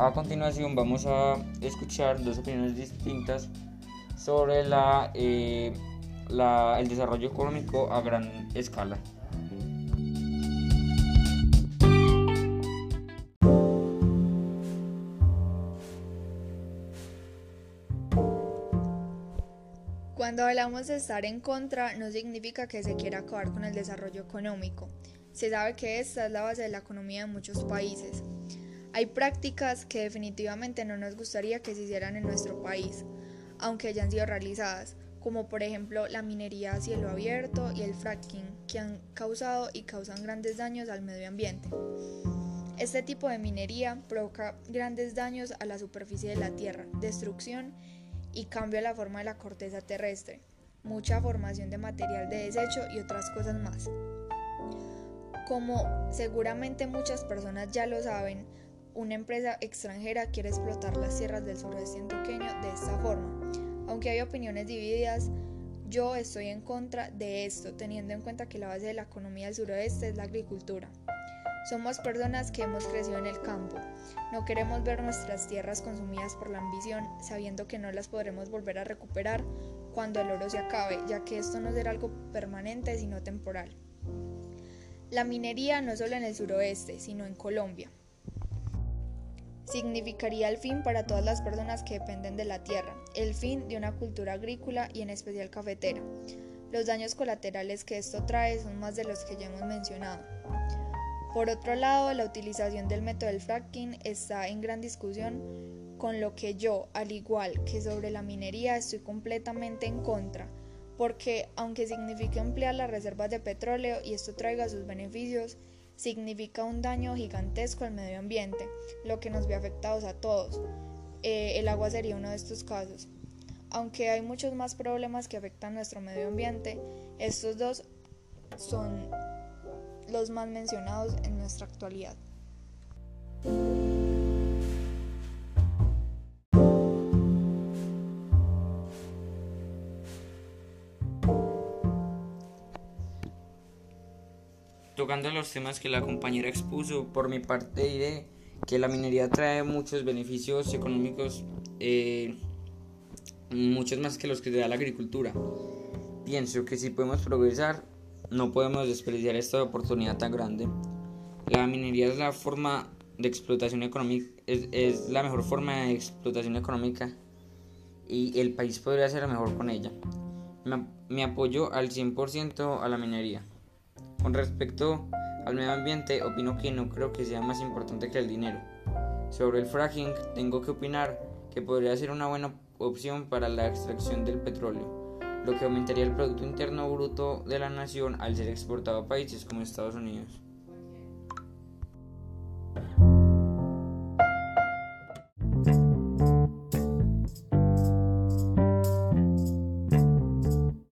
A continuación vamos a escuchar dos opiniones distintas sobre la, eh, el desarrollo económico a gran escala. Cuando hablamos de estar en contra, no significa que se quiera acabar con el desarrollo económico. Se sabe que esta es la base de la economía de muchos países. Hay prácticas que definitivamente no nos gustaría que se hicieran en nuestro país, aunque hayan sido realizadas, como por ejemplo la minería a cielo abierto y el fracking, que han causado y causan grandes daños al medio ambiente. Este tipo de minería provoca grandes daños a la superficie de la Tierra, destrucción y cambia la forma de la corteza terrestre, mucha formación de material de desecho y otras cosas más. Como seguramente muchas personas ya lo saben, una empresa extranjera quiere explotar las tierras del sureste antioqueño de esta forma. Aunque hay opiniones divididas, yo estoy en contra de esto, teniendo en cuenta que la base de la economía del suroeste es la agricultura. Somos personas que hemos crecido en el campo. No queremos ver nuestras tierras consumidas por la ambición, sabiendo que no las podremos volver a recuperar cuando el oro se acabe, ya que esto no será algo permanente, sino temporal. La minería no solo en el suroeste, sino en Colombia. Significaría el fin para todas las personas que dependen de la tierra, el fin de una cultura agrícola y en especial cafetera. Los daños colaterales que esto trae son más de los que ya hemos mencionado. Por otro lado, la utilización del método del fracking está en gran discusión, con lo que yo, al igual que sobre la minería, estoy completamente en contra, porque aunque significa emplear las reservas de petróleo y esto traiga sus beneficios, significa un daño gigantesco al medio ambiente, lo que nos ve afectados a todos. Eh, el agua sería uno de estos casos. Aunque hay muchos más problemas que afectan nuestro medio ambiente, estos dos son los más mencionados en nuestra actualidad. Tocando los temas que la compañera expuso, por mi parte diré que la minería trae muchos beneficios económicos, eh, muchos más que los que da la agricultura. Pienso que si podemos progresar, no podemos desperdiciar esta oportunidad tan grande. La minería es la forma de explotación económica, es, la mejor forma de explotación económica y el país podría ser mejor con ella. Me, apoyo al 100% a la minería. Con respecto al medio ambiente, opino que no creo que sea más importante que el dinero. Sobre el fracking, tengo que opinar que podría ser una buena opción para la extracción del petróleo lo que aumentaría el Producto Interno Bruto de la nación al ser exportado a países como Estados Unidos.